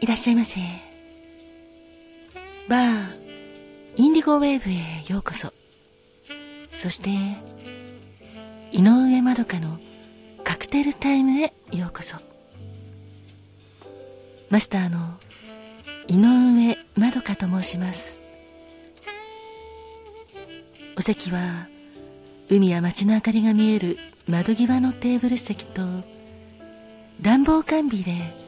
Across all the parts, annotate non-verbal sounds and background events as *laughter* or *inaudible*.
いらっしゃいませ。バー、インディゴウェーブへようこそ。そして、井上まどかのカクテルタイムへようこそ。マスターの井上まどかと申します。お席は、海や街の明かりが見える窓際のテーブル席と、暖房完備で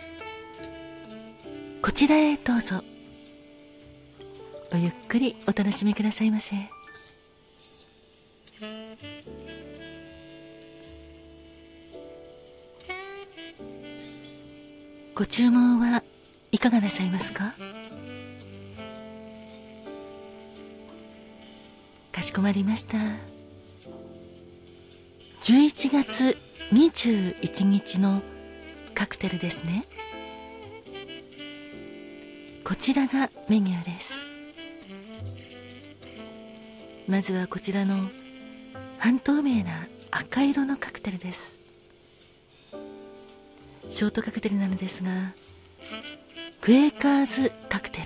ちらへどうぞ。ごゆっくりお楽しみくださいませ。ご注文はいかがなさいますか？かしこまりました。11月21日のカクテルですね。こちらがメニューです。まずはこちらの半透明な赤色のカクテルです。ショートカクテルなのですがクエーカーズカクテル。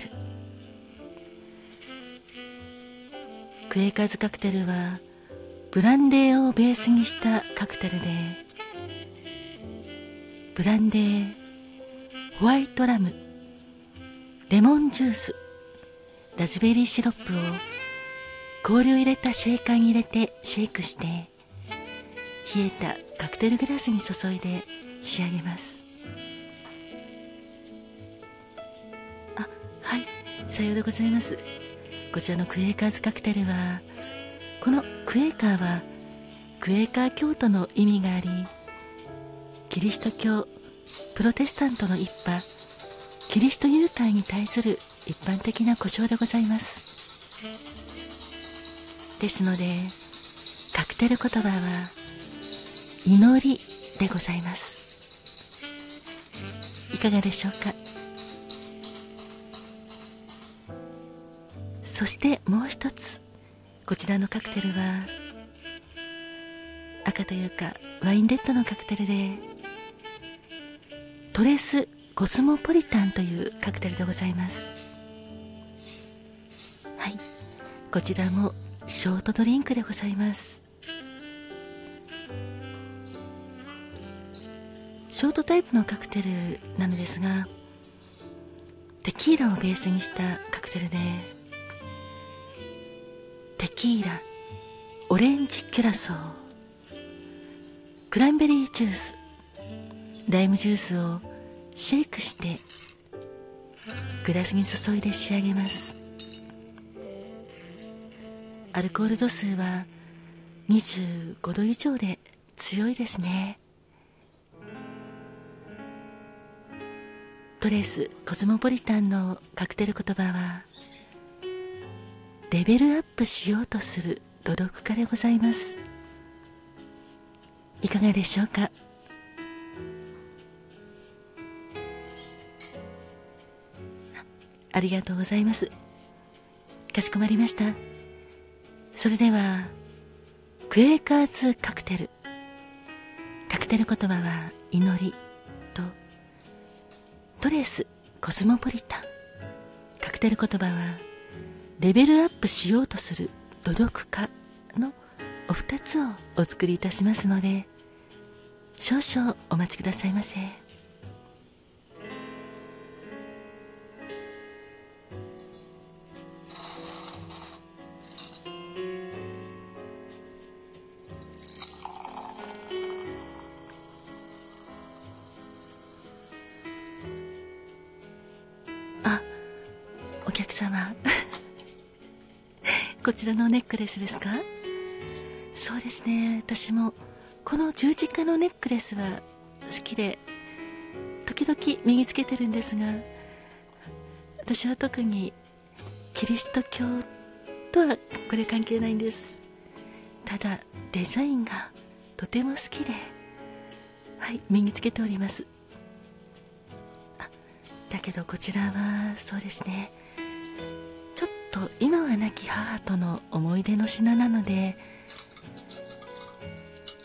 クエーカーズカクテルはブランデーをベースにしたカクテルでブランデーホワイトラムレモンジュース。ラズベリーシロップを氷を入れたシェーカーに入れてシェイクして冷えたカクテルグラスに注いで仕上げます。あはいさようでございます。こちらのクエーカーズカクテルはこのクエーカーはクエーカー教徒の意味がありキリスト教プロテスタントの一派キリスト誘拐に対する一般的な故障でございます。ですのでカクテル言葉は祈りでございます。いかがでしょうか？そしてもう一つこちらのカクテルは赤というかワインレッドのカクテルでトレスコスモポリタンというカクテルでございます。はい。こちらもショートドリンクでございます。ショートタイプのカクテルなのですがテキーラをベースにしたカクテルでテキーラオレンジキュラソークランベリージュースライムジュースをシェイクしてグラスに注いで仕上げます。アルコール度数は25度以上で強いですね。トレスコスモポリタンのカクテル言葉はレベルアップしようとする努力家でございます。いかがでしょうか？ありがとうございます。かしこまりました。それではクエーカーズカクテル。カクテル言葉は祈りとトレスコスモポリタン。カクテル言葉はレベルアップしようとする努力家のお二つをお作りいたしますので少々お待ちくださいませ。客様。*laughs* こちらのネックレスですか？そうですね。私もこの十字架のネックレスは好きで時々身につけてるんですが私は特にキリスト教とはこれ関係ないんです。ただデザインがとても好きではい身につけております。だけどこちらはそうですね。と今は亡き母との思い出の品なので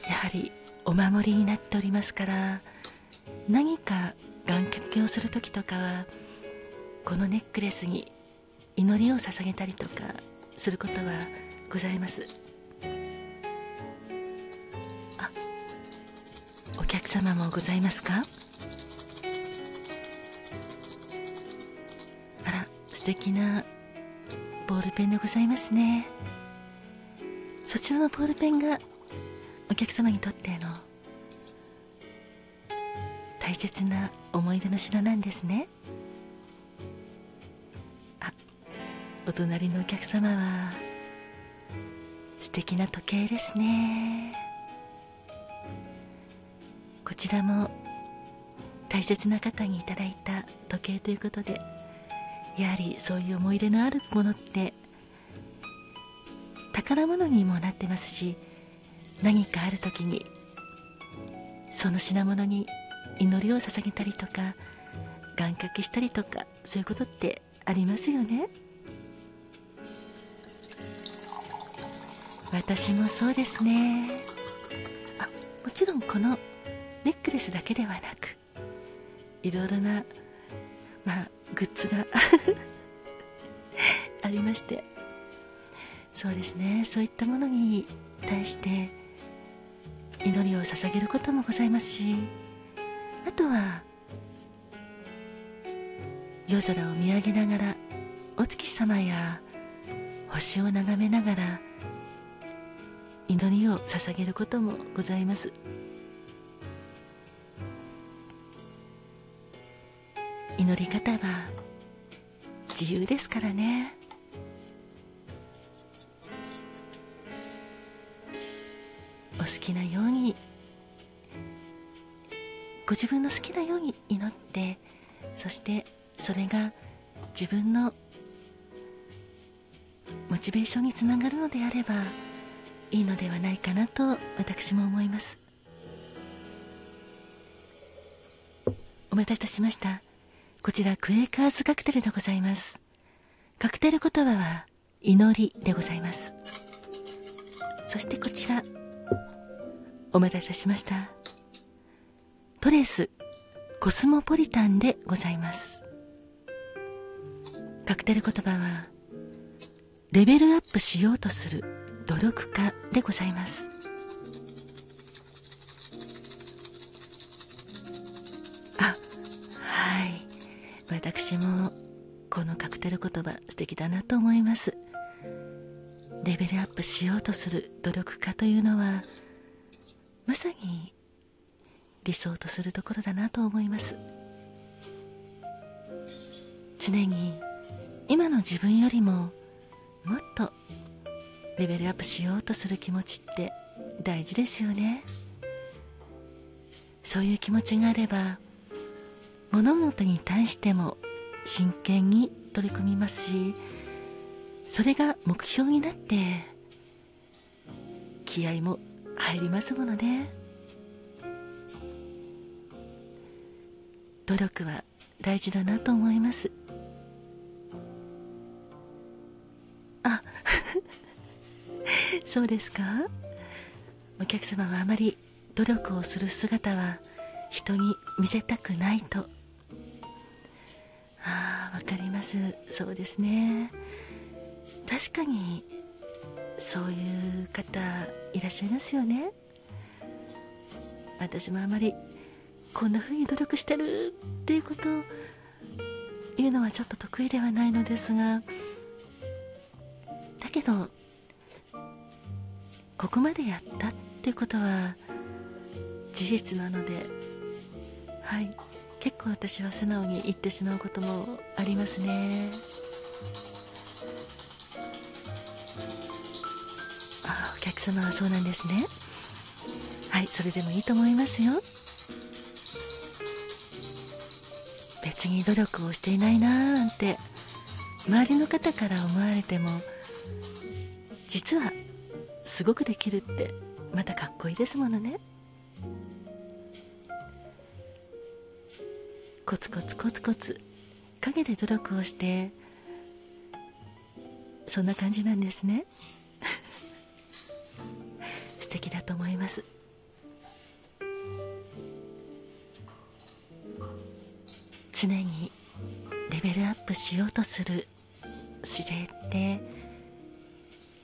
やはりお守りになっておりますから何か願掛けをする時とかはこのネックレスに祈りを捧げたりとかすることはございます。あお客様もございますか？あら素敵なールペンでございますね。そちらのボールペンがお客様にとっての大切な思い出の品なんですね。あお隣のお客様は素敵な時計ですね。こちらも大切な方にいただいた時計ということでやはりそういう思い入れのあるものって宝物にもなってますし何かある時にその品物に祈りを捧げたりとか願掛けしたりとかそういうことってありますよね。私もそうですね。あもちろんこのネックレスだけではなくいろいろなまあグッズが。*laughs* ありまして。そうですね。そういったものに対して祈りを捧げることもございますしあとは夜空を見上げながらお月様や星を眺めながら祈りを捧げることもございます。祈り方は自由ですからね。お好きなようにご自分の好きなように祈ってそしてそれが自分のモチベーションにつながるのであればいいのではないかなと私も思います。お待たせいたしました。こちらクエーカーズカクテルでございます。カクテル言葉は祈りでございます。そしてこちらお待たせしました。トレースコスモポリタンでございます。カクテル言葉はレベルアップしようとする努力家でございます。私もこのカクテル言葉素敵だなと思います。レベルアップしようとする努力家というのはまさに理想とするところだなと思います。常に今の自分よりももっとレベルアップしようとする気持ちって大事ですよね。そういう気持ちがあれば物事に対しても真剣に取り組みますしそれが目標になって気合も入りますものね。努力は大事だなと思います。あ *laughs* そうですか？お客様はあまり努力をする姿は人に見せたくないと。わかります。そうですね。確かにそういう方いらっしゃいますよね。私もあまりこんな風に努力してるっていうことを言うのはちょっと得意ではないのですがだけどここまでやったってことは事実なのではい。結構私は素直に言ってしまうこともありますね。あお客様はそうなんですね。はいそれでもいいと思いますよ。別に努力をしていないなーなんて周りの方から思われても実はすごくできるってまたかっこいいですものね。コツコツコツコツ陰で努力をしてそんな感じなんですね。*laughs* 素敵だと思います。常にレベルアップしようとする姿勢って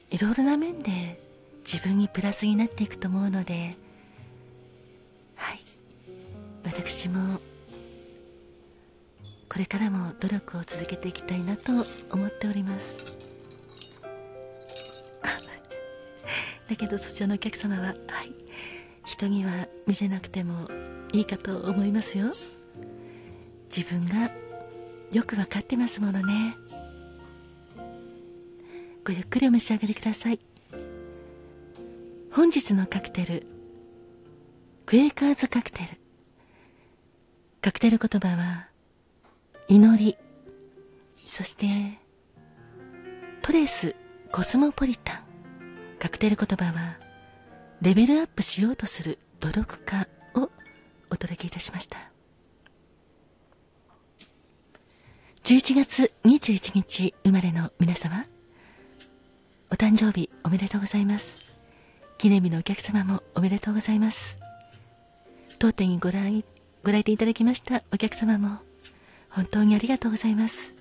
いろいろな面で自分にプラスになっていくと思うのではい。私もこれからも努力を続けていきたいなと思っております。*laughs* だけどそちらのお客様ははい。人には見せなくてもいいかと思いますよ。自分がよく分かってますものね。ごゆっくりお召し上がりください。本日のカクテルクエーカーズカクテル。カクテル言葉は祈りそしてトレースコスモポリタンカクテル言葉はレベルアップしようとする努力家をお届けいたしました11月21日生まれの皆様、お誕生日おめでとうございます。記念日のお客様もおめでとうございます。当店にご来ご来店いただきましたお客様も本当にありがとうございます。